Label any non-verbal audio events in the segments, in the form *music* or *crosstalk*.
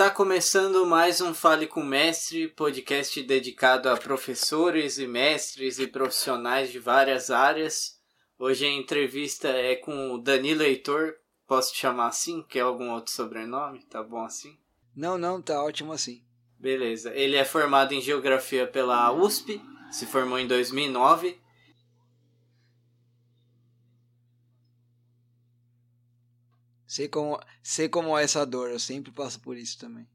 Está começando mais um Fale com Mestre, podcast dedicado a professores e mestres e profissionais de várias áreas. Hoje a entrevista é com o Danilo Heitor, posso te chamar assim? Quer algum outro sobrenome? Tá bom assim? Não, não, tá ótimo assim. Beleza. Ele é formado em Geografia pela USP, se formou em 2009 Sei como, sei como é essa dor, eu sempre passo por isso também.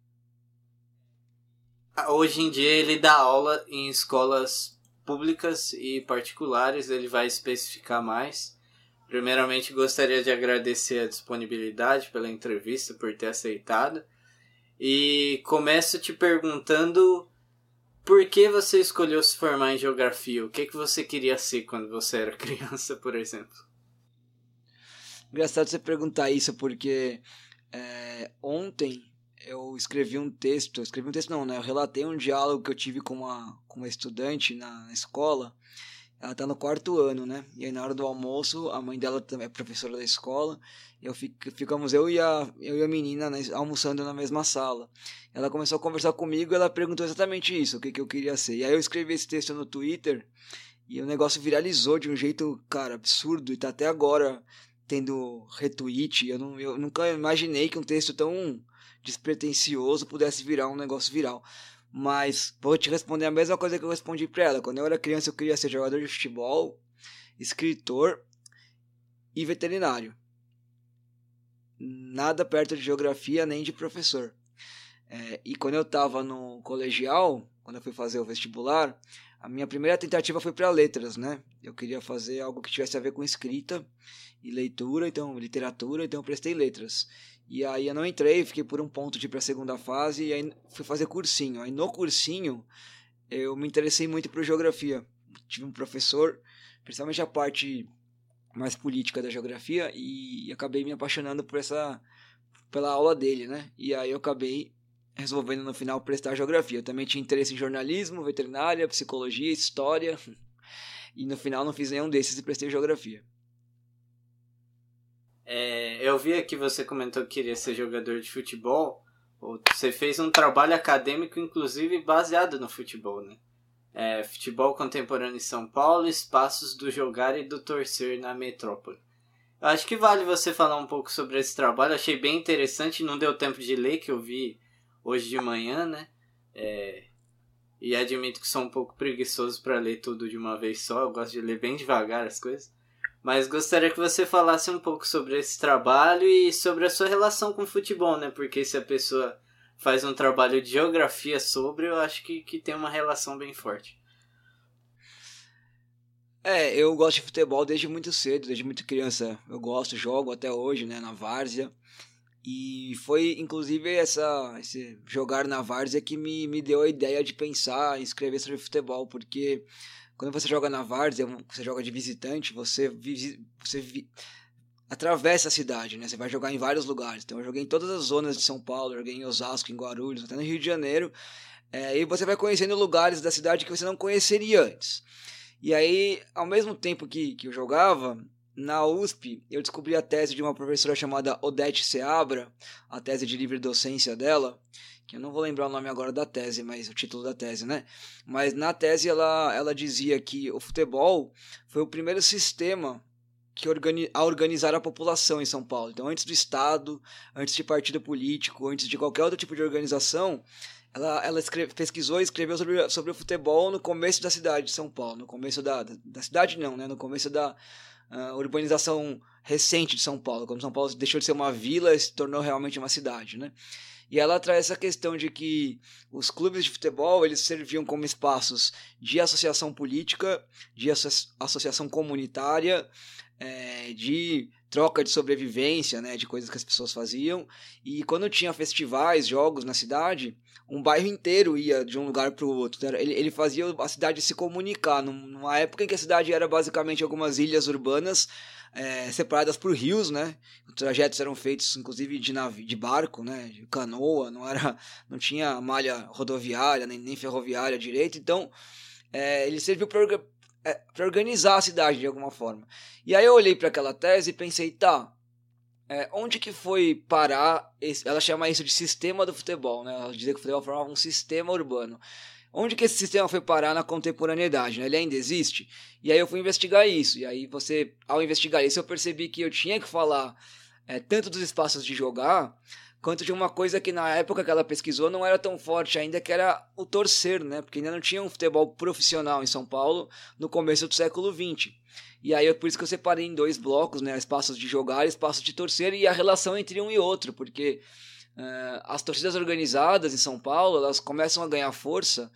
Hoje em dia ele dá aula em escolas públicas e particulares, ele vai especificar mais. Primeiramente, gostaria de agradecer a disponibilidade pela entrevista, por ter aceitado. E começo te perguntando por que você escolheu se formar em geografia? O que, que você queria ser quando você era *laughs* criança, por exemplo? Engraçado você perguntar isso, porque é, ontem eu escrevi um texto, escrevi um texto não, né? Eu relatei um diálogo que eu tive com uma, com uma estudante na, na escola. Ela está no quarto ano, né? E aí na hora do almoço, a mãe dela também é professora da escola. Eu fico, ficamos eu e a, eu e a menina né, almoçando na mesma sala. Ela começou a conversar comigo ela perguntou exatamente isso, o que, que eu queria ser. E aí eu escrevi esse texto no Twitter e o negócio viralizou de um jeito, cara, absurdo. E tá até agora tendo retweet. Eu, não, eu nunca imaginei que um texto tão despretensioso pudesse virar um negócio viral. Mas vou te responder a mesma coisa que eu respondi para ela. Quando eu era criança, eu queria ser jogador de futebol, escritor e veterinário. Nada perto de geografia nem de professor. É, e quando eu estava no colegial, quando eu fui fazer o vestibular, a minha primeira tentativa foi para letras, né? Eu queria fazer algo que tivesse a ver com escrita e leitura, então literatura, então eu prestei letras. E aí eu não entrei, fiquei por um ponto de ir para a segunda fase e aí fui fazer cursinho. Aí no cursinho eu me interessei muito por geografia. Tive um professor, principalmente a parte mais política da geografia e acabei me apaixonando por essa pela aula dele, né? E aí eu acabei resolvendo no final prestar geografia. Eu também tinha interesse em jornalismo, veterinária, psicologia, história. *laughs* E no final não fiz nenhum desses e prestei geografia. É, eu vi aqui você comentou que queria ser jogador de futebol. Você fez um trabalho acadêmico, inclusive, baseado no futebol, né? É, futebol contemporâneo em São Paulo, espaços do jogar e do torcer na metrópole. Eu acho que vale você falar um pouco sobre esse trabalho. Achei bem interessante, não deu tempo de ler, que eu vi hoje de manhã, né? É, e admito que sou um pouco preguiçoso para ler tudo de uma vez só. Eu gosto de ler bem devagar as coisas. Mas gostaria que você falasse um pouco sobre esse trabalho e sobre a sua relação com o futebol, né? Porque se a pessoa faz um trabalho de geografia sobre, eu acho que, que tem uma relação bem forte. É, eu gosto de futebol desde muito cedo, desde muito criança. Eu gosto, jogo até hoje, né, na várzea. E foi inclusive essa esse jogar na várzea que me, me deu a ideia de pensar em escrever sobre futebol, porque quando você joga na várzea, você joga de visitante, você você vi, atravessa a cidade, né? Você vai jogar em vários lugares. Então eu joguei em todas as zonas de São Paulo, joguei em Osasco, em Guarulhos, até no Rio de Janeiro. É, e você vai conhecendo lugares da cidade que você não conheceria antes. E aí, ao mesmo tempo que, que eu jogava, na USP, eu descobri a tese de uma professora chamada Odete Seabra, a tese de livre docência dela, que eu não vou lembrar o nome agora da tese, mas o título da tese, né? Mas na tese ela, ela dizia que o futebol foi o primeiro sistema que organi a organizar a população em São Paulo. Então, antes do Estado, antes de partido político, antes de qualquer outro tipo de organização, ela, ela escreve, pesquisou e escreveu sobre, sobre o futebol no começo da cidade de São Paulo. No começo da, da, da cidade, não, né? No começo da, uh, urbanização recente de São Paulo, quando São Paulo deixou de ser uma vila e se tornou realmente uma cidade, né? E ela traz essa questão de que os clubes de futebol eles serviam como espaços de associação política, de associação comunitária, é, de troca de sobrevivência, né, de coisas que as pessoas faziam. E quando tinha festivais, jogos na cidade, um bairro inteiro ia de um lugar para o outro. Ele, ele fazia a cidade se comunicar, numa época em que a cidade era basicamente algumas ilhas urbanas é, separadas por rios, né? Os trajetos eram feitos, inclusive, de, navio, de barco, né? De canoa, não era, não tinha malha rodoviária nem, nem ferroviária direito. Então, é, ele serviu para é, para organizar a cidade de alguma forma. E aí eu olhei para aquela tese e pensei, tá, é, onde que foi parar? Esse, ela chama isso de sistema do futebol, né? Ela dizia que o futebol formava um sistema urbano. Onde que esse sistema foi parar na contemporaneidade? Né? Ele ainda existe? E aí eu fui investigar isso. E aí você, ao investigar isso, eu percebi que eu tinha que falar é, tanto dos espaços de jogar quanto de uma coisa que na época que ela pesquisou não era tão forte ainda, que era o torcer, né? Porque ainda não tinha um futebol profissional em São Paulo no começo do século XX. E aí, por isso que eu separei em dois blocos, né? Espaços de jogar espaços de torcer e a relação entre um e outro, porque uh, as torcidas organizadas em São Paulo, elas começam a ganhar força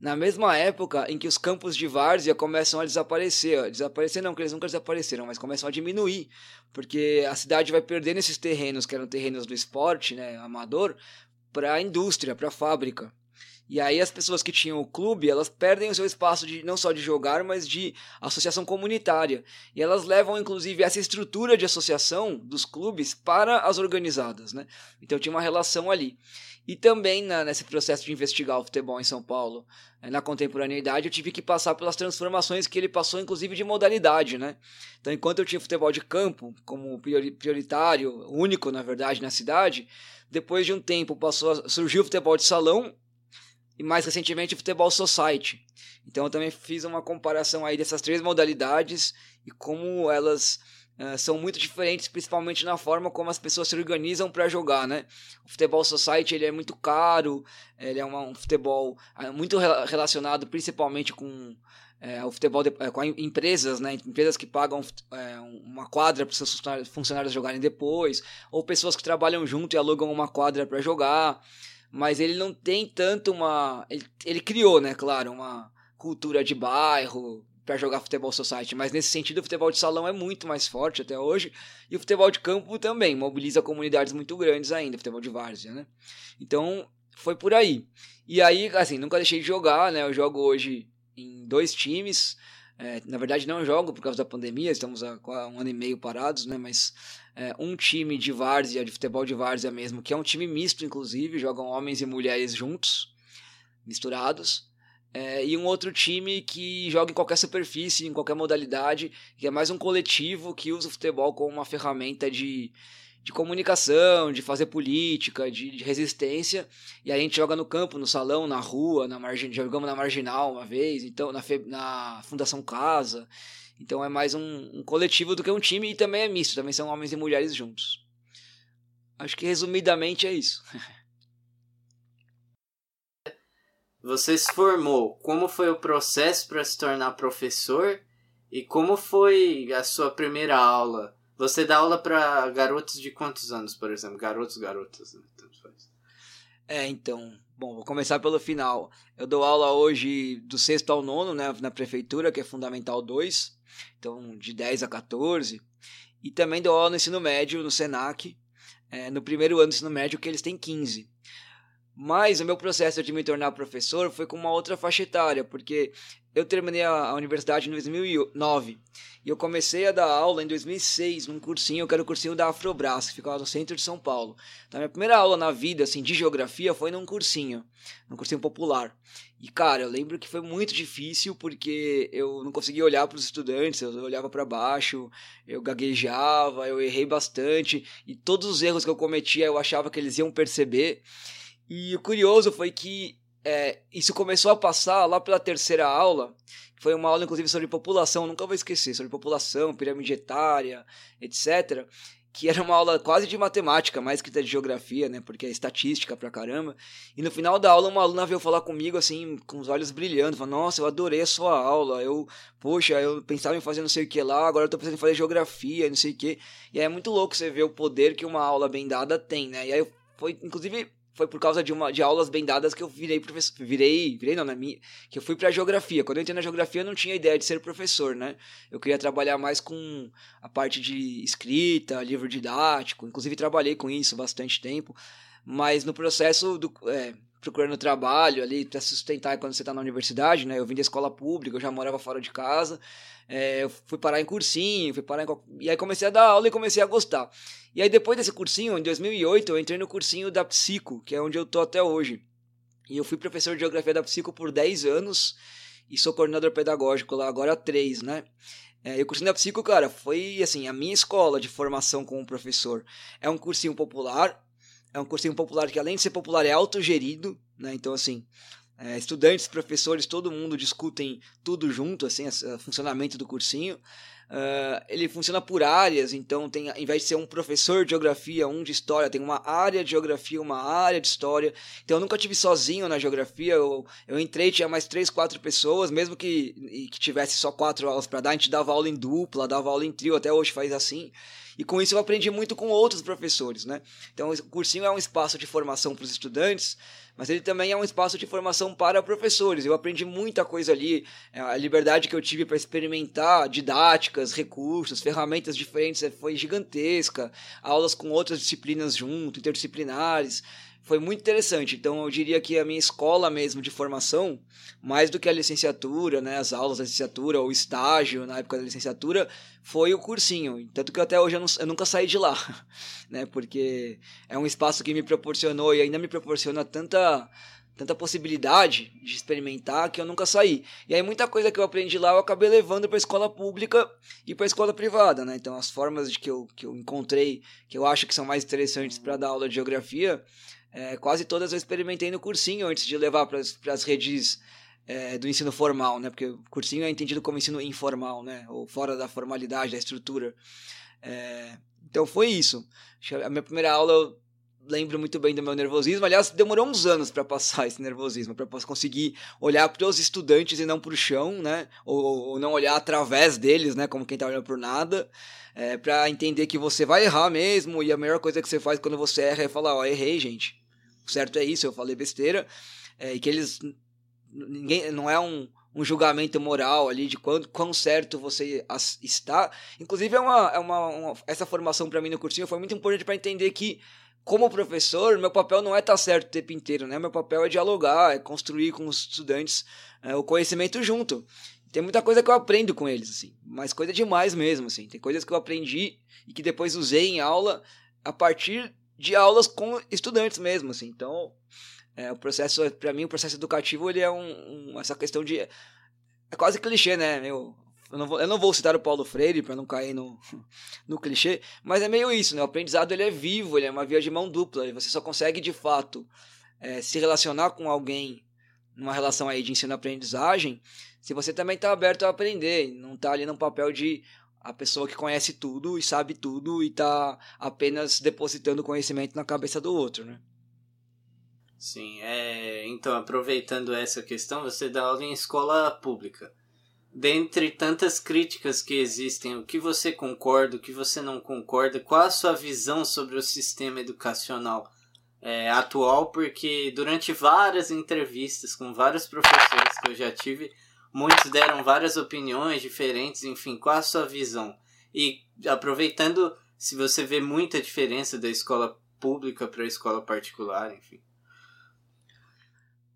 na mesma época em que os campos de várzea começam a desaparecer. Desaparecer não, porque eles nunca desapareceram, mas começam a diminuir, porque a cidade vai perdendo esses terrenos, que eram terrenos do esporte, né, amador, para a indústria, para a fábrica. E aí as pessoas que tinham o clube, elas perdem o seu espaço de não só de jogar, mas de associação comunitária. E elas levam inclusive essa estrutura de associação dos clubes para as organizadas, né? Então tinha uma relação ali. E também na, nesse processo de investigar o futebol em São Paulo, eh, na contemporaneidade, eu tive que passar pelas transformações que ele passou, inclusive de modalidade, né? Então, enquanto eu tinha futebol de campo como prioritário, único na verdade na cidade, depois de um tempo passou a, surgiu o futebol de salão e mais recentemente o futebol society. Então eu também fiz uma comparação aí dessas três modalidades e como elas uh, são muito diferentes, principalmente na forma como as pessoas se organizam para jogar, né? O futebol society ele é muito caro, ele é uma, um futebol uh, muito relacionado principalmente com é, o futebol de, é, com empresas, né? Empresas que pagam é, uma quadra para seus funcionários jogarem depois, ou pessoas que trabalham junto e alugam uma quadra para jogar mas ele não tem tanto uma. Ele, ele criou, né, claro, uma cultura de bairro para jogar futebol society, mas nesse sentido o futebol de salão é muito mais forte até hoje, e o futebol de campo também mobiliza comunidades muito grandes ainda, futebol de várzea, né? Então, foi por aí. E aí, assim, nunca deixei de jogar, né? Eu jogo hoje em dois times. É, na verdade, não jogo por causa da pandemia, estamos há um ano e meio parados, né? Mas é, um time de várzea, de futebol de várzea mesmo, que é um time misto, inclusive, jogam homens e mulheres juntos, misturados. É, e um outro time que joga em qualquer superfície, em qualquer modalidade, que é mais um coletivo que usa o futebol como uma ferramenta de, de comunicação, de fazer política, de, de, resistência. E a gente joga no campo, no salão, na rua, na margem, jogamos na marginal uma vez, então na, na Fundação Casa. Então é mais um, um, coletivo do que um time e também é misto, também são homens e mulheres juntos. Acho que resumidamente é isso. *laughs* Você se formou, como foi o processo para se tornar professor e como foi a sua primeira aula? Você dá aula para garotos de quantos anos, por exemplo? Garotos, garotas, né? Tanto faz. É, então, Bom, vou começar pelo final. Eu dou aula hoje do sexto ao nono, né, na prefeitura, que é Fundamental 2, então de 10 a 14. E também dou aula no ensino médio, no SENAC, é, no primeiro ano do ensino médio, que eles têm 15. Mas o meu processo de me tornar professor foi com uma outra faixa etária, porque eu terminei a, universidade em 2009 e eu comecei a dar aula em 2006 num cursinho, que era o cursinho da Afrobras, que ficava no centro de São Paulo. Então, minha primeira aula na vida, assim, de geografia foi num cursinho, num cursinho popular. E, cara, eu lembro que foi muito difícil porque eu não conseguia olhar para os estudantes, eu olhava para baixo, eu gaguejava, eu errei bastante e todos os erros que eu cometia eu achava que eles iam perceber. E o curioso foi que é, isso começou a passar lá pela terceira aula, que foi uma aula inclusive sobre população, nunca vou esquecer, sobre população, pirâmide etária, etc. Que era uma aula quase de matemática, mais que de geografia, né? Porque é estatística pra caramba. E no final da aula, uma aluna veio falar comigo, assim, com os olhos brilhando, falando: Nossa, eu adorei a sua aula. Eu, poxa, eu pensava em fazer não sei o que lá, agora eu tô pensando em fazer geografia, não sei o que. E aí é muito louco você ver o poder que uma aula bem dada tem, né? E aí foi, inclusive, foi por causa de uma de aulas bem dadas que eu virei professor, virei, virei não, na minha, que eu fui para geografia. Quando eu entrei na geografia, eu não tinha ideia de ser professor, né? Eu queria trabalhar mais com a parte de escrita, livro didático, inclusive trabalhei com isso bastante tempo, mas no processo do é, procurando trabalho ali para sustentar quando você está na universidade, né? Eu vim da escola pública, eu já morava fora de casa. É, eu fui parar em cursinho, fui parar em... E aí comecei a dar aula e comecei a gostar. E aí depois desse cursinho, em 2008, eu entrei no cursinho da Psico, que é onde eu tô até hoje. E eu fui professor de geografia da Psico por 10 anos. e sou coordenador pedagógico lá agora há três, né? É, e o cursinho da Psico, cara, foi assim, a minha escola de formação como professor. É um cursinho popular, é um cursinho popular que além de ser popular é autogerido, né? Então assim, é, estudantes, professores, todo mundo discutem tudo junto, assim, o funcionamento do cursinho. Uh, ele funciona por áreas, então tem, ao invés de ser um professor de geografia, um de história, tem uma área de geografia, uma área de história. Então eu nunca tive sozinho na geografia, eu, eu entrei, tinha mais três, quatro pessoas, mesmo que, que tivesse só quatro aulas para dar, a gente dava aula em dupla, dava aula em trio, até hoje faz assim. E com isso eu aprendi muito com outros professores, né? Então o cursinho é um espaço de formação para os estudantes, mas ele também é um espaço de formação para professores. Eu aprendi muita coisa ali, é, a liberdade que eu tive para experimentar didáticas, recursos, ferramentas diferentes foi gigantesca, aulas com outras disciplinas junto, interdisciplinares foi muito interessante. Então eu diria que a minha escola mesmo de formação, mais do que a licenciatura, né, as aulas da licenciatura ou estágio na época da licenciatura, foi o cursinho. Tanto que até hoje eu, não, eu nunca saí de lá, *laughs* né, porque é um espaço que me proporcionou e ainda me proporciona tanta tanta possibilidade de experimentar que eu nunca saí. E aí muita coisa que eu aprendi lá eu acabei levando para a escola pública e para a escola privada, né? Então as formas de que eu, que eu encontrei, que eu acho que são mais interessantes para dar aula de geografia, é, quase todas eu experimentei no cursinho antes de levar para as redes é, do ensino formal, né? Porque o cursinho é entendido como ensino informal, né? Ou fora da formalidade, da estrutura. É, então foi isso. A minha primeira aula eu lembro muito bem do meu nervosismo. Aliás, demorou uns anos para passar *laughs* esse nervosismo, para conseguir olhar para os estudantes e não para o chão, né? Ou, ou, não olhar através deles, né? Como quem está olhando por nada. É, para entender que você vai errar mesmo e a melhor coisa que você faz quando você erra é falar: Ó, errei, gente certo é isso, eu falei besteira, é, e que eles ninguém não é um, um julgamento moral ali de quão, quão certo você está. Inclusive é uma, é uma, uma essa formação para mim no cursinho foi muito importante para entender que como professor, meu papel não é estar tá certo o tempo inteiro, né? Meu papel é dialogar, é construir com os estudantes é, o conhecimento junto. Tem muita coisa que eu aprendo com eles, assim, mas coisa demais mesmo, assim. Tem coisas que eu aprendi e que depois usei em aula a partir de aulas com estudantes mesmo, assim. Então, é, o processo, para mim, o processo educativo, ele é um, um, essa questão de... É quase clichê, né? Meu, eu, não vou, eu não vou citar o Paulo Freire para não cair no, *laughs* no clichê, mas é meio isso, né? O aprendizado, ele é vivo, ele é uma via de mão dupla, e você só consegue, de fato, é, se relacionar com alguém numa relação aí de ensino-aprendizagem se você também está aberto a aprender, não está ali num papel de a pessoa que conhece tudo e sabe tudo e tá apenas depositando conhecimento na cabeça do outro, né? Sim, é, então aproveitando essa questão, você dá aula em escola pública. Dentre tantas críticas que existem, o que você concorda, o que você não concorda, qual a sua visão sobre o sistema educacional é, atual? Porque durante várias entrevistas com vários professores que eu já tive, Muitos deram várias opiniões diferentes, enfim, qual a sua visão? E aproveitando, se você vê muita diferença da escola pública para a escola particular, enfim.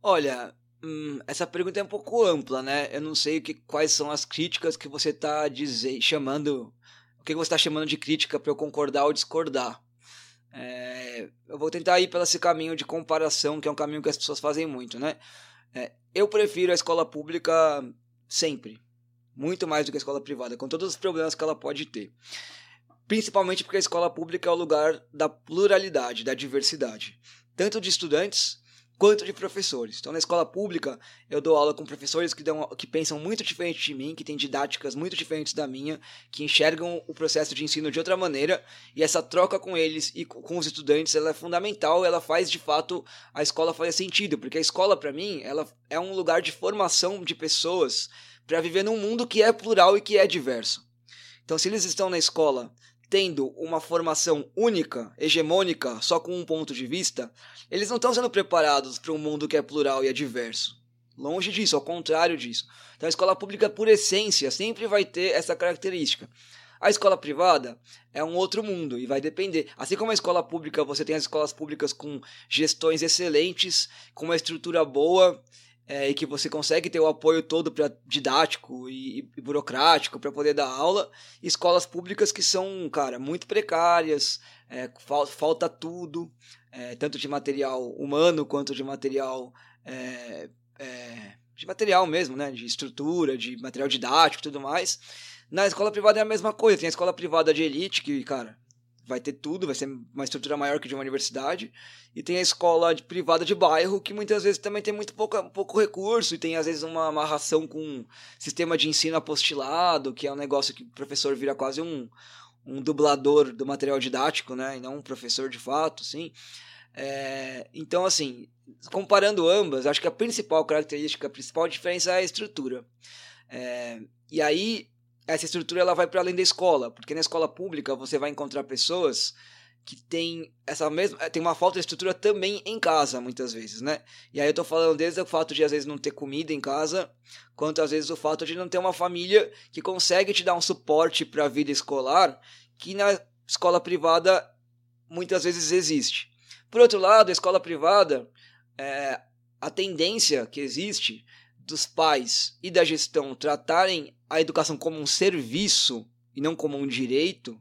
Olha, hum, essa pergunta é um pouco ampla, né? Eu não sei que, quais são as críticas que você está chamando. O que você está chamando de crítica para eu concordar ou discordar. É, eu vou tentar ir pelo esse caminho de comparação, que é um caminho que as pessoas fazem muito, né? É, eu prefiro a escola pública sempre, muito mais do que a escola privada, com todos os problemas que ela pode ter. Principalmente porque a escola pública é o lugar da pluralidade, da diversidade, tanto de estudantes quanto de professores. Então, na escola pública, eu dou aula com professores que, dão, que pensam muito diferente de mim, que têm didáticas muito diferentes da minha, que enxergam o processo de ensino de outra maneira, e essa troca com eles e com os estudantes ela é fundamental, ela faz de fato a escola fazer sentido, porque a escola, para mim, ela é um lugar de formação de pessoas para viver num mundo que é plural e que é diverso. Então, se eles estão na escola tendo uma formação única, hegemônica, só com um ponto de vista, eles não estão sendo preparados para um mundo que é plural e é diverso. Longe disso, ao contrário disso. Então a escola pública, por essência, sempre vai ter essa característica. A escola privada é um outro mundo e vai depender. Assim como a escola pública, você tem as escolas públicas com gestões excelentes, com uma estrutura boa, é, e que você consegue ter o apoio todo para didático e, e burocrático para poder dar aula, escolas públicas que são, cara, muito precárias, é, fal, falta tudo, é, tanto de material humano quanto de material é, é, de material mesmo, né? De estrutura, de material didático e tudo mais. Na escola privada é a mesma coisa. Tem a escola privada de elite, que, cara, vai ter tudo, vai ser uma estrutura maior que de uma universidade. E tem a escola de, privada de bairro, que muitas vezes também tem muito pouco, pouco recurso e tem às vezes uma amarração com sistema de ensino apostilado, que é um negócio que o professor vira quase um, um dublador do material didático, né? E não um professor de fato, sim. É, então, assim, comparando ambas, acho que a principal característica, a principal diferença é a estrutura. É, e aí, essa estrutura ela vai para além da escola, porque na escola pública você vai encontrar pessoas que tem essa mesma tem uma falta de estrutura também em casa muitas vezes, né? E aí eu tô falando desde o fato de às vezes não ter comida em casa, quanto às vezes o fato de não ter uma família que consegue te dar um suporte para a vida escolar, que na escola privada muitas vezes existe. Por outro lado, a escola privada, é, a tendência que existe dos pais e da gestão tratarem a educação como um serviço e não como um direito,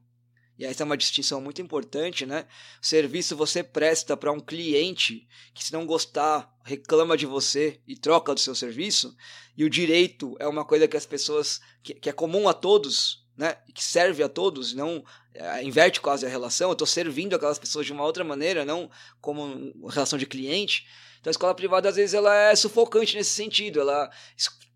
e essa é uma distinção muito importante, né? O serviço você presta para um cliente que, se não gostar, reclama de você e troca do seu serviço, e o direito é uma coisa que as pessoas. que, que é comum a todos, né? Que serve a todos, não é, inverte quase a relação. Eu estou servindo aquelas pessoas de uma outra maneira, não como relação de cliente. Então a escola privada, às vezes, ela é sufocante nesse sentido. Ela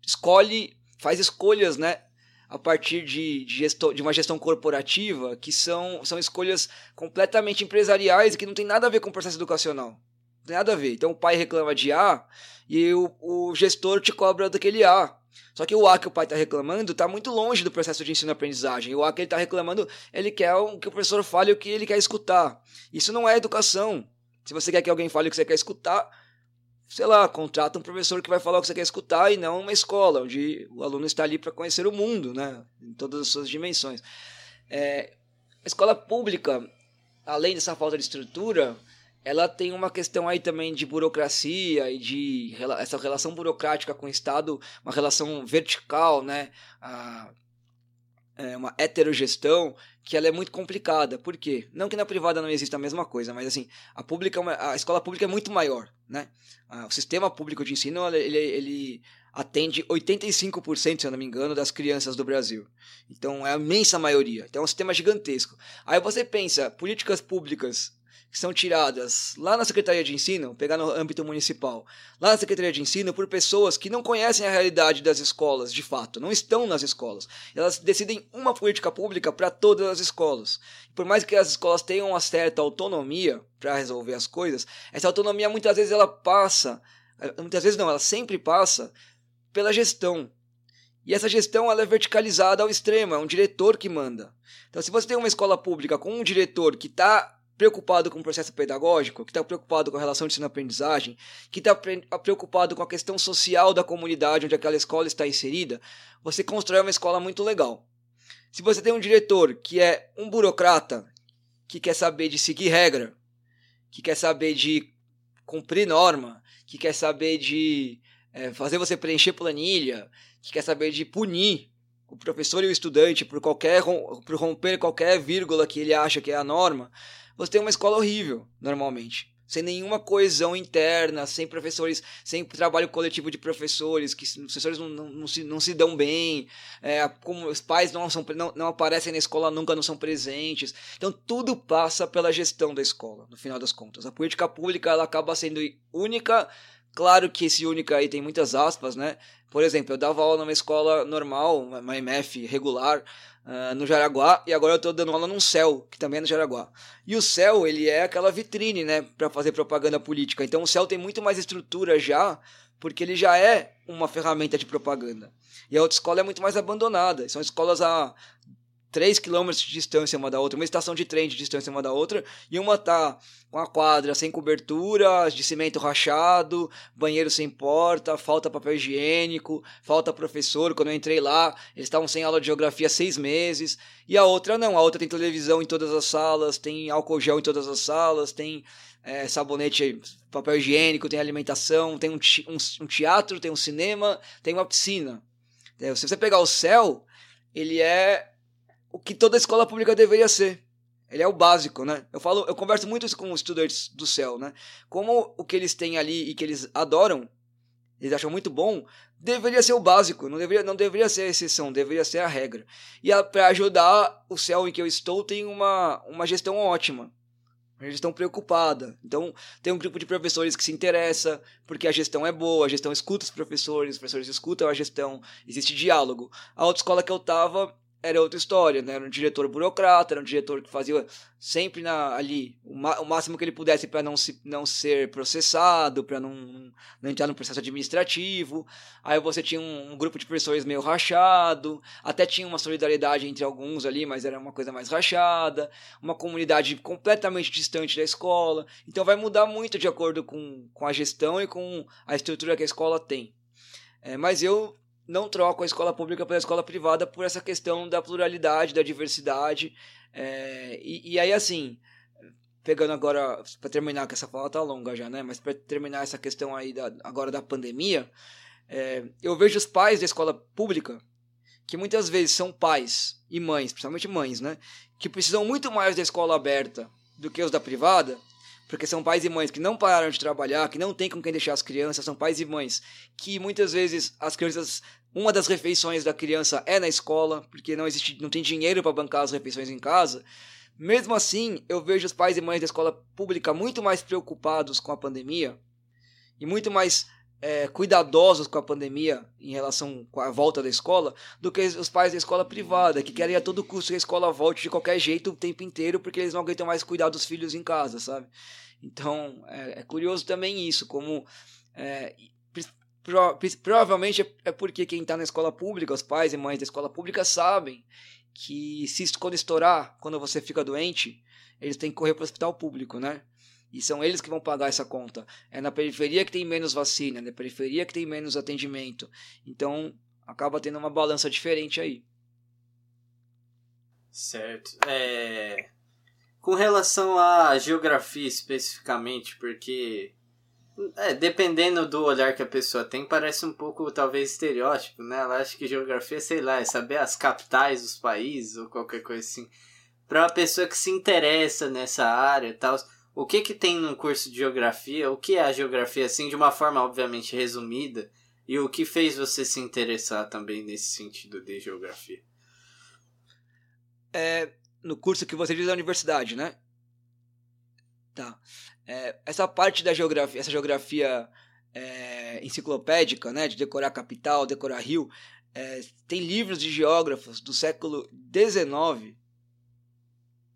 escolhe, faz escolhas, né? A partir de, de, gesto, de uma gestão corporativa que são, são escolhas completamente empresariais e que não tem nada a ver com o processo educacional. Tem nada a ver. Então o pai reclama de A e o, o gestor te cobra daquele A. Só que o A que o pai está reclamando está muito longe do processo de ensino-aprendizagem. O A que ele está reclamando, ele quer que o professor fale o que ele quer escutar. Isso não é educação. Se você quer que alguém fale o que você quer escutar, sei lá, contrata um professor que vai falar o que você quer escutar e não uma escola, onde o aluno está ali para conhecer o mundo, né? Em todas as suas dimensões. É, a escola pública, além dessa falta de estrutura, ela tem uma questão aí também de burocracia e de essa relação burocrática com o Estado, uma relação vertical, né? A, é uma heterogestão que ela é muito complicada. Por quê? Não que na privada não exista a mesma coisa, mas assim, a pública, é a escola pública é muito maior, né? O sistema público de ensino, ele, ele atende 85%, se eu não me engano, das crianças do Brasil. Então, é a imensa maioria. Então, é um sistema gigantesco. Aí você pensa, políticas públicas que são tiradas lá na Secretaria de Ensino, pegar no âmbito municipal, lá na Secretaria de Ensino, por pessoas que não conhecem a realidade das escolas de fato, não estão nas escolas. Elas decidem uma política pública para todas as escolas. Por mais que as escolas tenham uma certa autonomia para resolver as coisas, essa autonomia muitas vezes ela passa, muitas vezes não, ela sempre passa pela gestão. E essa gestão ela é verticalizada ao extremo, é um diretor que manda. Então, se você tem uma escola pública com um diretor que está preocupado com o processo pedagógico, que está preocupado com a relação de ensino-aprendizagem, que está preocupado com a questão social da comunidade onde aquela escola está inserida, você constrói uma escola muito legal. Se você tem um diretor que é um burocrata, que quer saber de seguir regra, que quer saber de cumprir norma, que quer saber de é, fazer você preencher planilha, que quer saber de punir o professor e o estudante por qualquer por romper qualquer vírgula que ele acha que é a norma, você tem uma escola horrível, normalmente. Sem nenhuma coesão interna, sem professores, sem trabalho coletivo de professores, que os professores não, não, não, se, não se dão bem, é, como os pais não, são, não, não aparecem na escola, nunca não são presentes. Então tudo passa pela gestão da escola, no final das contas. A política pública ela acaba sendo única, claro que esse única aí tem muitas aspas, né? Por exemplo, eu dava aula numa escola normal, uma MF regular, uh, no Jaraguá, e agora eu estou dando aula num CEL, que também é no Jaraguá. E o CEL, ele é aquela vitrine, né, para fazer propaganda política. Então o CEL tem muito mais estrutura já, porque ele já é uma ferramenta de propaganda. E a outra escola é muito mais abandonada. São escolas a 3 km de distância uma da outra, uma estação de trem de distância uma da outra, e uma tá com a quadra sem cobertura, de cimento rachado, banheiro sem porta, falta papel higiênico, falta professor. Quando eu entrei lá, eles estavam sem aula de geografia seis meses. E a outra não, a outra tem televisão em todas as salas, tem álcool gel em todas as salas, tem é, sabonete, papel higiênico, tem alimentação, tem um, teatro, tem um cinema, tem uma piscina. Se você pegar o céu, ele é o que toda escola pública deveria ser. Ele é o básico, né? Eu falo, eu converso muito isso com os estudantes do céu, né? Como o que eles têm ali e que eles adoram eles acham muito bom, deveria ser o básico, não deveria, não deveria ser a exceção, deveria ser a regra. E para ajudar, o céu em que eu estou tem uma, uma gestão ótima. Uma gestão preocupada. Então, tem um grupo de professores que se interessa, porque a gestão é boa, a gestão escuta os professores, os professores escutam a gestão, existe diálogo. A outra escola que eu estava era outra história, né? Era um diretor burocrata, era um diretor que fazia sempre na, ali o, o máximo que ele pudesse para não, se, não ser processado, para não, não entrar no processo administrativo. Aí você tinha um, um, grupo de professores meio rachado, até tinha uma solidariedade entre alguns ali, mas era uma coisa mais rachada, uma comunidade completamente distante da escola. Então vai mudar muito de acordo com, com a gestão e com a estrutura que a escola tem. É, mas eu não troco a escola pública pela escola privada por essa questão da pluralidade, da diversidade. É, e, e, aí, assim, pegando agora, para terminar, que essa fala tá longa já, né? Mas para terminar essa questão aí da, agora da pandemia, é, eu vejo os pais da escola pública, que muitas vezes são pais e mães, principalmente mães, né? Que precisam muito mais da escola aberta do que os da privada, porque são pais e mães que não pararam de trabalhar, que não tem com quem deixar as crianças, são pais e mães que muitas vezes as crianças uma das refeições da criança é na escola, porque não existe, não tem dinheiro para bancar as refeições em casa. Mesmo assim, eu vejo os pais e mães da escola pública muito mais preocupados com a pandemia e muito mais é, cuidadosos com a pandemia em relação com a volta da escola do que os pais da escola privada, que querem a todo custo que a escola volte de qualquer jeito o tempo inteiro porque eles não aguentam mais cuidar dos filhos em casa, sabe? Então é, é curioso também isso, como é, Pro, provavelmente é, porque quem está na escola pública, os pais e mães da escola pública sabem que se quando estourar, quando você fica doente, eles têm que correr para o hospital público, né? E são eles que vão pagar essa conta. É na periferia que tem menos vacina, é na periferia que tem menos atendimento. Então, acaba tendo uma balança diferente aí. Certo. É... Com relação à geografia especificamente, porque é, dependendo do olhar que a pessoa tem, parece um pouco, talvez, estereótipo, né? Ela acha que geografia, sei lá, é saber as capitais dos países ou qualquer coisa assim. Para uma pessoa que se interessa nessa área e tal, o que que tem no curso de geografia? O que é a geografia, assim, de uma forma, obviamente, resumida? E o que fez você se interessar também nesse sentido de geografia? É, no curso que você diz da universidade, né? Tá. É, essa parte da geografia, essa geografia é, enciclopédica, né, de decorar capital, decorar rio, é, tem livros de geógrafos do século XIX,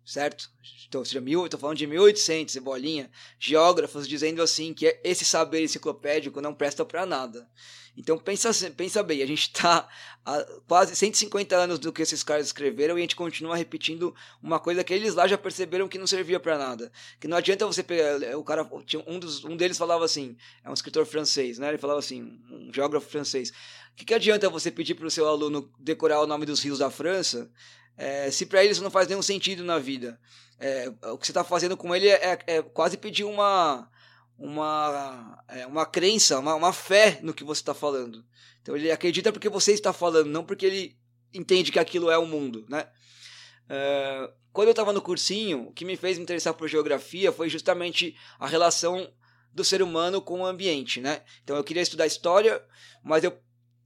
certo? Então, seja, mil, estou falando de 1800 e bolinha, geógrafos dizendo assim que esse saber enciclopédico não presta para nada. Então pensa, pensa bem, a gente está há quase 150 anos do que esses caras escreveram e a gente continua repetindo uma coisa que eles lá já perceberam que não servia para nada. Que não adianta você pegar. O cara, um, dos, um deles falava assim, é um escritor francês, né? Ele falava assim, um geógrafo francês. O que, que adianta você pedir para o seu aluno decorar o nome dos rios da França é, se para eles não faz nenhum sentido na vida? É, o que você está fazendo com ele é, é, é quase pedir uma uma, é, uma crença, uma, uma fé no que você está falando. Então ele acredita porque você está falando, não porque ele entende que aquilo é o mundo, né? Uh, quando eu estava no cursinho, o que me fez me interessar por geografia foi justamente a relação do ser humano com o ambiente, né? Então eu queria estudar história, mas eu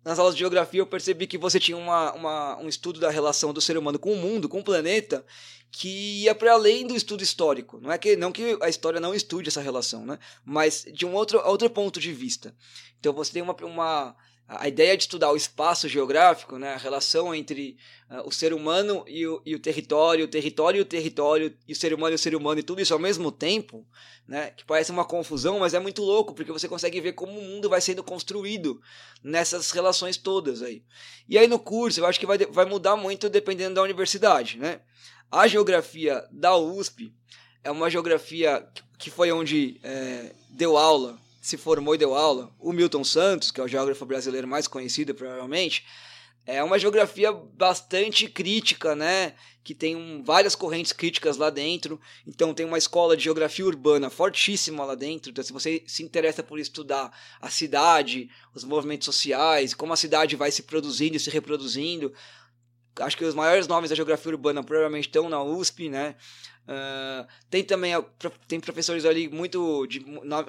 nas aulas de geografia eu percebi que você tinha uma, uma, um estudo da relação do ser humano com o mundo, com o planeta, que ia para além do estudo histórico. Não é que não que a história não estude essa relação, né? Mas de um outro, outro ponto de vista. Então você tem uma, uma a ideia de estudar o espaço geográfico, né, a relação entre uh, o ser humano e o, e o território, o território e o território, e o ser humano e o ser humano, e tudo isso ao mesmo tempo, né, que parece uma confusão, mas é muito louco, porque você consegue ver como o mundo vai sendo construído nessas relações todas aí. E aí no curso, eu acho que vai, vai mudar muito dependendo da universidade, né. A geografia da USP é uma geografia que foi onde é, deu aula se formou e deu aula, o Milton Santos, que é o geógrafo brasileiro mais conhecido provavelmente, é uma geografia bastante crítica, né? Que tem um, várias correntes críticas lá dentro. Então tem uma escola de geografia urbana fortíssima lá dentro. Então se você se interessa por estudar a cidade, os movimentos sociais, como a cidade vai se produzindo e se reproduzindo, acho que os maiores nomes da geografia urbana provavelmente estão na USP, né? Uh, tem também tem professores ali muito de,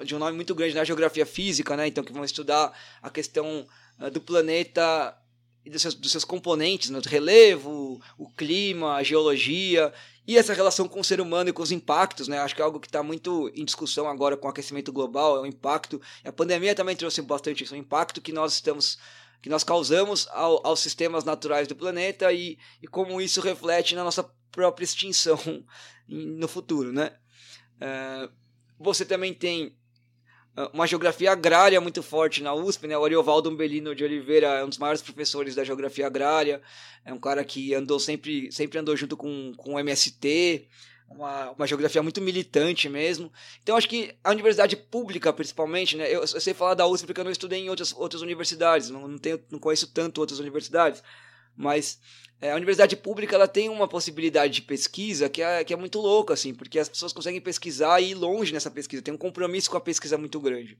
de, um nome muito grande na geografia física, né? Então que vão estudar a questão uh, do planeta e dos seus, dos seus componentes, né? o relevo, o clima, a geologia e essa relação com o ser humano e com os impactos, né? Acho que é algo que está muito em discussão agora com o aquecimento global, é o impacto. A pandemia também trouxe bastante isso, o impacto que nós estamos que nós causamos ao, aos sistemas naturais do planeta e, e como isso reflete na nossa própria extinção *laughs* no futuro, né? Uh, você também tem ah, uma geografia agrária muito forte na USP, né? O Ariovaldo Umbelino de Oliveira é um dos maiores professores da geografia agrária, é um cara que andou sempre, sempre andou junto com, com o MST, uma, uma geografia muito militante mesmo. Então acho que a universidade pública, principalmente, né? Eu, eu sei falar da USP porque eu não estudei em outras, outras universidades, não, não, tenho, não conheço tanto outras universidades, mas é, a universidade pública ela tem uma possibilidade de pesquisa que é, que é muito louca, assim, porque as pessoas conseguem pesquisar e ir longe nessa pesquisa, tem um compromisso com a pesquisa muito grande.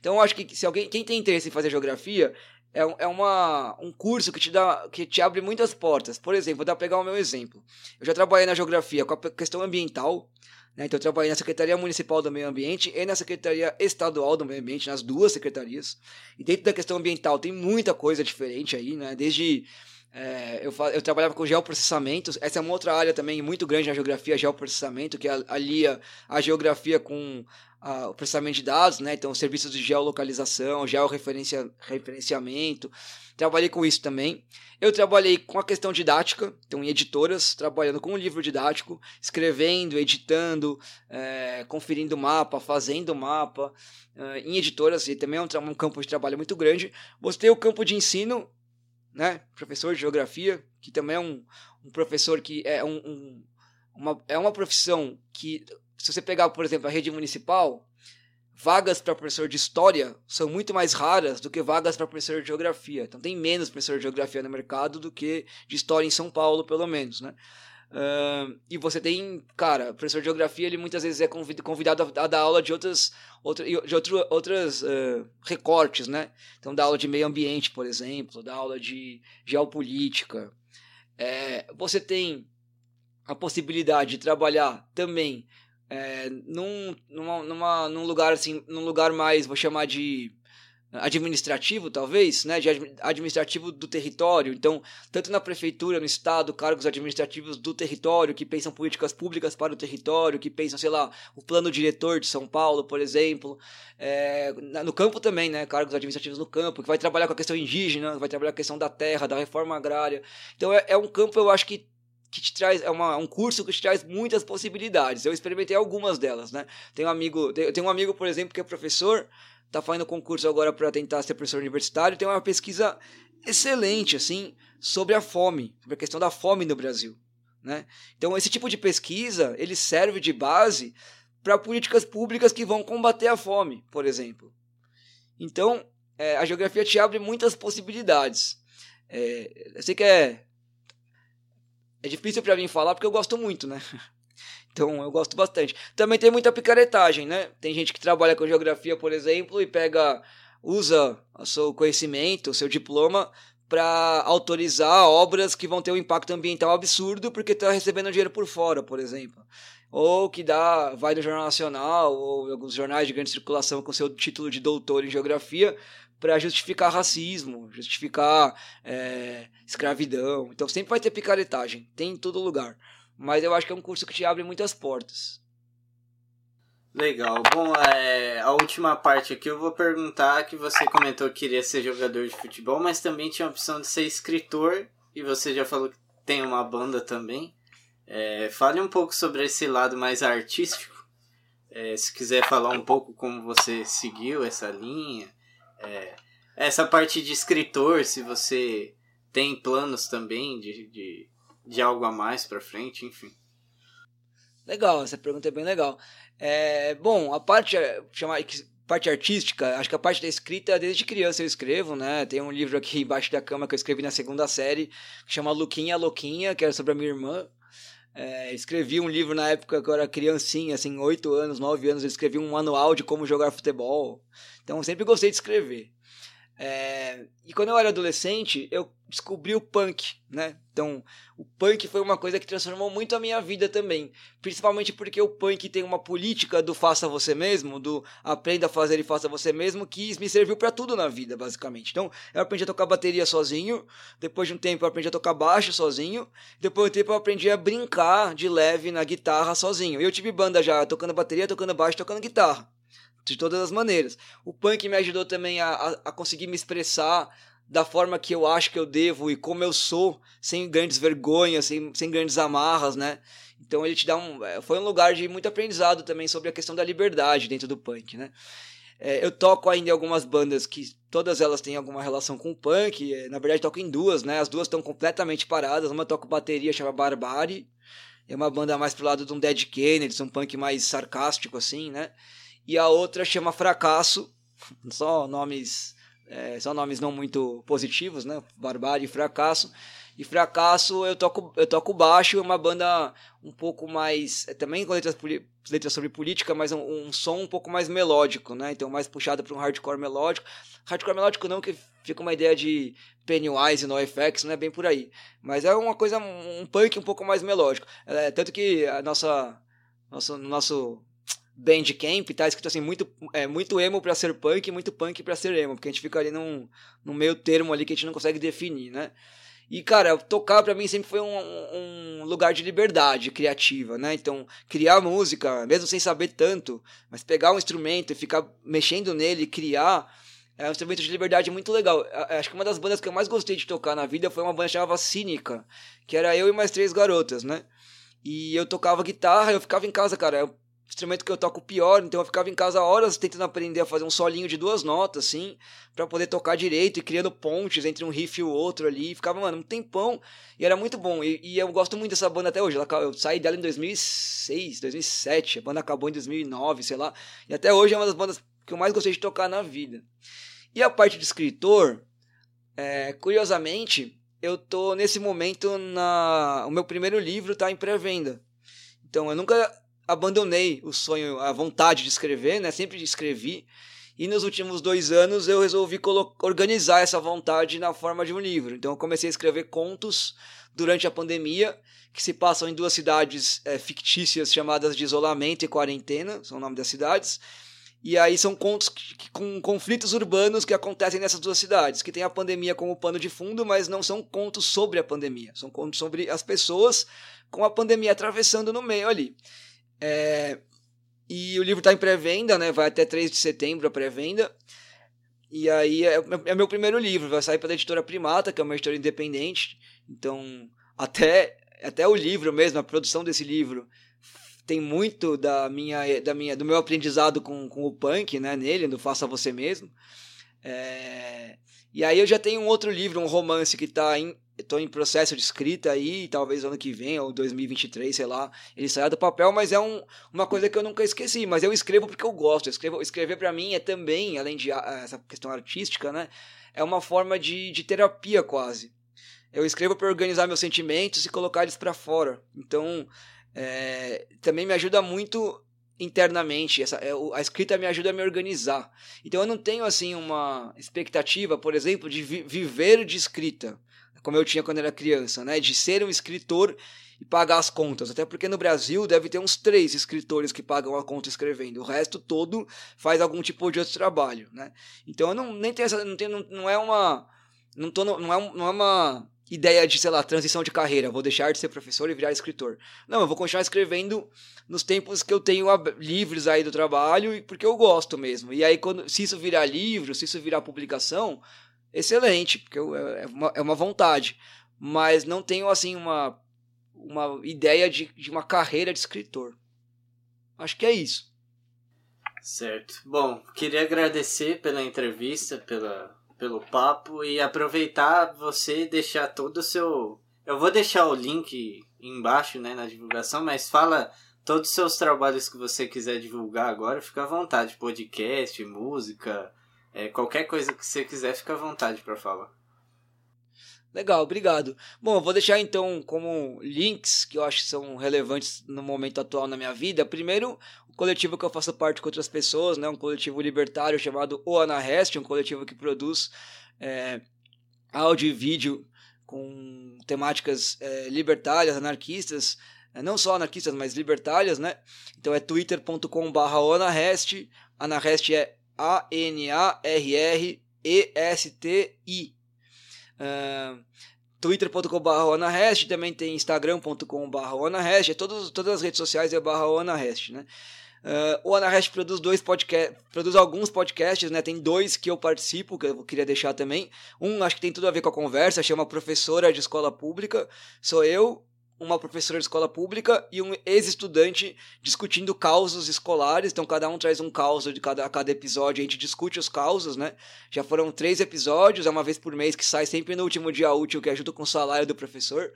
Então eu acho que se alguém, quem tem interesse em fazer geografia, é, é uma, um curso que te, dá, que te abre muitas portas. Por exemplo, vou dar pegar o meu exemplo. Eu já trabalhei na geografia com a questão ambiental, né? então eu trabalhei na Secretaria Municipal do Meio Ambiente e na Secretaria Estadual do Meio Ambiente, nas duas secretarias. E dentro da questão ambiental tem muita coisa diferente aí, né? desde é, eu, eu, trabalhava com geoprocessamento. Essa é uma outra área também muito grande na geografia, geoprocessamento, que alia a geografia com o processamento de dados, né? Então, serviços de geolocalização, georreferenciamento. Trabalhei com isso também. Eu trabalhei com a questão didática, então em editoras, trabalhando com um livro didático, escrevendo, editando, é, conferindo mapa, fazendo mapa, é, em editoras, e também é um, um campo de trabalho muito grande. Você o campo de ensino, né? Professor de geografia, que também é um, um professor que é um, um, uma, é uma profissão que, se você pegar, por exemplo, a rede municipal, vagas para professor de história são muito mais raras do que vagas para professor de geografia. Então tem menos professor de geografia no mercado do que de história em São Paulo, pelo menos, né? Uh, e você tem, cara, professor de geografia, ele muitas vezes é convidado a, dar aula de outras, outra, de outro, outras uh, recortes, né? Então, dá aula de meio ambiente, por exemplo, dá aula de geopolítica. É, você tem a possibilidade de trabalhar também é, num, numa, numa, num lugar assim, num lugar mais, vou chamar de administrativo, talvez, né, de administrativo do território. Então, tanto na prefeitura, no estado, cargos administrativos do território que pensam políticas públicas para o território, que pensam, sei lá, o plano diretor de São Paulo, por exemplo. É, no campo também, né, cargos administrativos no campo, que vai trabalhar com a questão indígena, vai trabalhar com a questão da terra, da reforma agrária. Então, é, é um campo, eu acho que que te traz é uma, um curso que te traz muitas possibilidades. Eu experimentei algumas delas, né? Tenho um amigo, tenho, tenho um amigo, por exemplo, que é professor tá fazendo concurso agora para tentar ser professor universitário, tem uma pesquisa excelente, assim, sobre a fome, sobre a questão da fome no Brasil. Né? Então, esse tipo de pesquisa, ele serve de base para políticas públicas que vão combater a fome, por exemplo. Então, é, a geografia te abre muitas possibilidades. É, eu sei que é, é difícil para mim falar porque eu gosto muito, né? *laughs* Então eu gosto bastante. Também tem muita picaretagem, né? Tem gente que trabalha com geografia, por exemplo, e pega, usa o seu conhecimento, o seu diploma para autorizar obras que vão ter um impacto ambiental absurdo porque está recebendo dinheiro por fora, por exemplo. Ou que dá, vai no Jornal Nacional ou alguns jornais de grande circulação com seu título de doutor em geografia para justificar racismo, justificar é, escravidão. Então sempre vai ter picaretagem, tem em todo lugar. Mas eu acho que é um curso que te abre muitas portas. Legal. Bom, é, a última parte aqui eu vou perguntar que você comentou que queria ser jogador de futebol, mas também tinha a opção de ser escritor e você já falou que tem uma banda também. É, fale um pouco sobre esse lado mais artístico. É, se quiser falar um pouco como você seguiu essa linha. É, essa parte de escritor, se você tem planos também de, de de algo a mais para frente, enfim. Legal, essa pergunta é bem legal. É, bom, a parte chamar parte artística, acho que a parte da escrita, desde criança eu escrevo, né? Tem um livro aqui embaixo da cama que eu escrevi na segunda série, que chama Luquinha Louquinha, que era sobre a minha irmã. É, escrevi um livro na época que eu era criancinha, assim, 8 anos, 9 anos, eu escrevi um manual de como jogar futebol. Então, sempre gostei de escrever. É, e quando eu era adolescente, eu descobri o punk, né? Então, o punk foi uma coisa que transformou muito a minha vida também. Principalmente porque o punk tem uma política do faça você mesmo, do aprenda a fazer e faça você mesmo, que me serviu para tudo na vida, basicamente. Então, eu aprendi a tocar bateria sozinho, depois de um tempo eu aprendi a tocar baixo sozinho, depois de um tempo eu aprendi a brincar de leve na guitarra sozinho. Eu tive banda já tocando bateria, tocando baixo, tocando guitarra de todas as maneiras. O punk me ajudou também a, a, a, conseguir me expressar da forma que eu acho que eu devo e como eu sou, sem grandes vergonhas, sem, sem grandes amarras, né? Então ele te dá um. É, foi um lugar de muito aprendizado também sobre a questão da liberdade dentro do punk, né? É, eu toco ainda em algumas bandas que todas elas têm alguma relação com o punk. É, na verdade, toco em duas, né? As duas estão completamente paradas. Uma toco bateria, chama Barbari. É uma banda mais pro lado de um Dead Kennedys, um punk mais sarcástico, assim, né? E a outra chama Fracasso, *laughs* só nomes é, são nomes não muito positivos, né? Barbárie e Fracasso. E Fracasso eu toco, eu toco baixo, é uma banda um pouco mais. É, também com letras, letras sobre política, mas um, um, som um pouco mais melódico, né? Então mais puxado para um hardcore melódico. Hardcore melódico não, que fica uma ideia de Pennywise e NoFX, não é bem por aí. Mas é uma coisa, um punk um pouco mais melódico. É, tanto que a nossa. Nosso, nosso Bandcamp, tá escrito assim, muito, é, muito emo para ser punk e muito punk para ser emo, porque a gente fica ali num, num meio termo ali que a gente não consegue definir, né? E, cara, tocar para mim sempre foi um, um, lugar de liberdade criativa, né? Então, criar música, mesmo sem saber tanto, mas pegar um instrumento e ficar mexendo nele, criar, é um instrumento de liberdade muito legal. Acho que uma das bandas que eu mais gostei de tocar na vida foi uma banda chamada Cínica, que era eu e mais três garotas, né? E eu tocava guitarra, eu ficava em casa, cara. Eu instrumento que eu toco pior, então eu ficava em casa horas tentando aprender a fazer um solinho de duas notas, assim, para poder tocar direito e criando pontes entre um riff e o outro ali. Ficava, mano, um tempão e era muito bom. E, e eu gosto muito dessa banda até hoje. Ela, eu saí dela em 2006, 2007, a banda acabou em 2009, sei lá. E até hoje é uma das bandas que eu mais gostei de tocar na vida. E a parte de escritor, é, curiosamente, eu tô nesse momento na. O meu primeiro livro tá em pré-venda. Então eu nunca abandonei o sonho, a vontade de escrever, né? Sempre escrevi. E nos últimos dois anos eu resolvi organizar essa vontade na forma de um livro. Então eu comecei a escrever contos durante a pandemia, que se passam em duas cidades é, fictícias chamadas de Isolamento e Quarentena, são o nome das cidades. E aí são contos que, que, com conflitos urbanos que acontecem nessas duas cidades, que tem a pandemia como pano de fundo, mas não são contos sobre a pandemia, são contos sobre as pessoas com a pandemia atravessando no meio ali. É, e o livro está em pré-venda, né? Vai até 3 de setembro a pré-venda. E aí é, é, meu primeiro livro, vai sair pela editora Primata, que é uma editora independente. Então, até, até o livro mesmo, a produção desse livro, tem muito da minha, da minha, do meu aprendizado com, com o punk, né? Nele, do Faça Você Mesmo. É, e aí eu já tenho um outro livro, um romance que está em, estou em processo de escrita aí, talvez ano que vem, ou 2023, sei lá, ele saia do papel, mas é um, uma coisa que eu nunca esqueci, mas eu escrevo porque eu gosto, eu escrevo, escrever para mim é também, além de essa questão artística, né, é uma forma de, de terapia quase. Eu escrevo para organizar meus sentimentos e colocar eles para fora, então é, também me ajuda muito internamente. Essa, é, a escrita me ajuda a me organizar. Então eu não tenho assim uma expectativa, por exemplo, de vi viver de escrita como eu tinha quando era criança, né? De ser um escritor e pagar as contas. Até porque no Brasil deve ter uns três escritores que pagam a conta escrevendo. O resto todo faz algum tipo de outro trabalho, né? Então eu não nem tenho essa, não, tenho, não, não é uma não tô não é, não é uma ideia de, sei lá, transição de carreira, vou deixar de ser professor e virar escritor. Não, eu vou continuar escrevendo nos tempos que eu tenho livres aí do trabalho, porque eu gosto mesmo. E aí, quando, se isso virar livro, se isso virar publicação, excelente, porque é, é uma, é uma vontade. Mas não tenho, assim, uma, uma ideia de, de uma carreira de escritor. Acho que é isso. Certo. Bom, queria agradecer pela entrevista, pela, pelo papo e aproveitar você deixar todo o seu. Eu vou deixar o link embaixo né, na divulgação, mas fala todos os seus trabalhos que você quiser divulgar agora, fica à vontade. Podcast, música, é, qualquer coisa que você quiser, fica à vontade para falar. Legal, obrigado. Bom, eu vou deixar então como links que eu acho que são relevantes no momento atual na minha vida. Primeiro, coletivo que eu faço parte com outras pessoas, né? Um coletivo libertário chamado O Anarrest, um coletivo que produz é, áudio e vídeo com temáticas é, libertárias, anarquistas, é, não só anarquistas, mas libertárias, né? Então é twitter.com.br anarrest, anarrest é A-N-A-R-R-E-S-T-I. Uh, twitter.com.br onarest, também tem instagram.com.br onarest, é todos, todas as redes sociais é barra onarest, né? Uh, o Anarest produz dois podcasts, produz alguns podcasts, né? Tem dois que eu participo, que eu queria deixar também. Um acho que tem tudo a ver com a conversa, chama Professora de Escola Pública. Sou eu, uma professora de escola pública e um ex-estudante discutindo causos escolares. Então, cada um traz um caos de cada, cada episódio, a gente discute os causos, né? Já foram três episódios, é uma vez por mês que sai sempre no último dia útil, que ajuda com o salário do professor.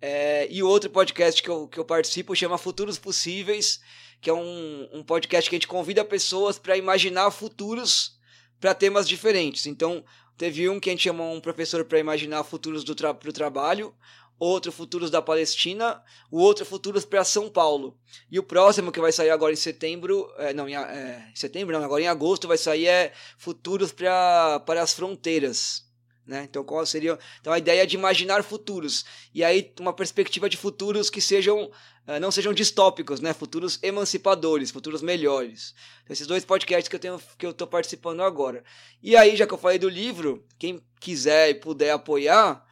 É, e outro podcast que eu, que eu participo chama Futuros Possíveis, que é um, um podcast que a gente convida pessoas para imaginar futuros para temas diferentes. Então, teve um que a gente chamou um professor para imaginar futuros do tra pro trabalho, outro Futuros da Palestina, o outro Futuros para São Paulo. E o próximo que vai sair agora em setembro, é, não, em, é, setembro não, agora em agosto vai sair é Futuros para para as fronteiras. Né? Então, qual seria? Então, a ideia é de imaginar futuros. E aí, uma perspectiva de futuros que sejam uh, não sejam distópicos, né? Futuros emancipadores, futuros melhores. Então, esses dois podcasts que eu tenho que eu estou participando agora. E aí, já que eu falei do livro, quem quiser e puder apoiar,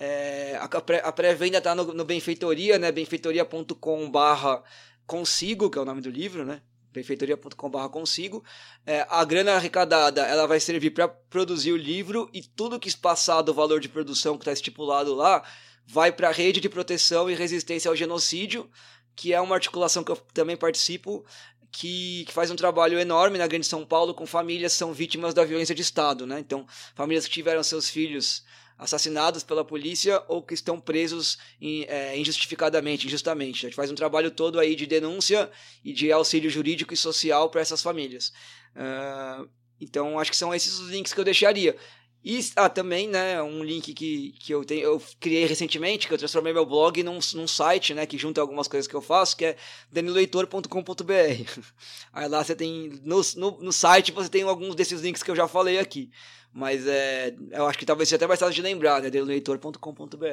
é, a pré-venda está no, no Benfeitoria, né? benfeitoria.com barra consigo, que é o nome do livro, né? benfeitoria.com.br consigo. É, a grana arrecadada ela vai servir para produzir o livro e tudo que passar do valor de produção que está estipulado lá vai para a rede de proteção e resistência ao genocídio, que é uma articulação que eu também participo, que, que, faz um trabalho enorme na Grande São Paulo com famílias que são vítimas da violência de Estado, né? Então, famílias que tiveram seus filhos assassinados pela polícia ou que estão presos in, é, injustificadamente, injustamente. A gente faz um trabalho todo aí de denúncia e de auxílio jurídico e social para essas famílias. Uh, então, acho que são esses os links que eu deixaria. E ah, também, né, um link que, que eu tenho, eu criei recentemente, que eu transformei meu blog num, num site, né, que junta algumas coisas que eu faço, que é danileitor.com.br. *laughs* Aí lá você tem, no, no, no site você tem alguns desses links que eu já falei aqui. Mas é, eu acho que talvez seja até mais fácil de lembrar, né? Leitor.com.br.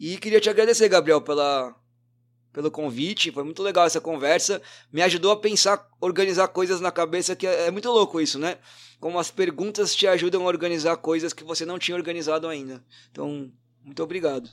E queria te agradecer, Gabriel, pela, pelo convite. Foi muito legal essa conversa. Me ajudou a pensar, organizar coisas na cabeça, que é, é muito louco isso, né? Como as perguntas te ajudam a organizar coisas que você não tinha organizado ainda. Então, muito obrigado.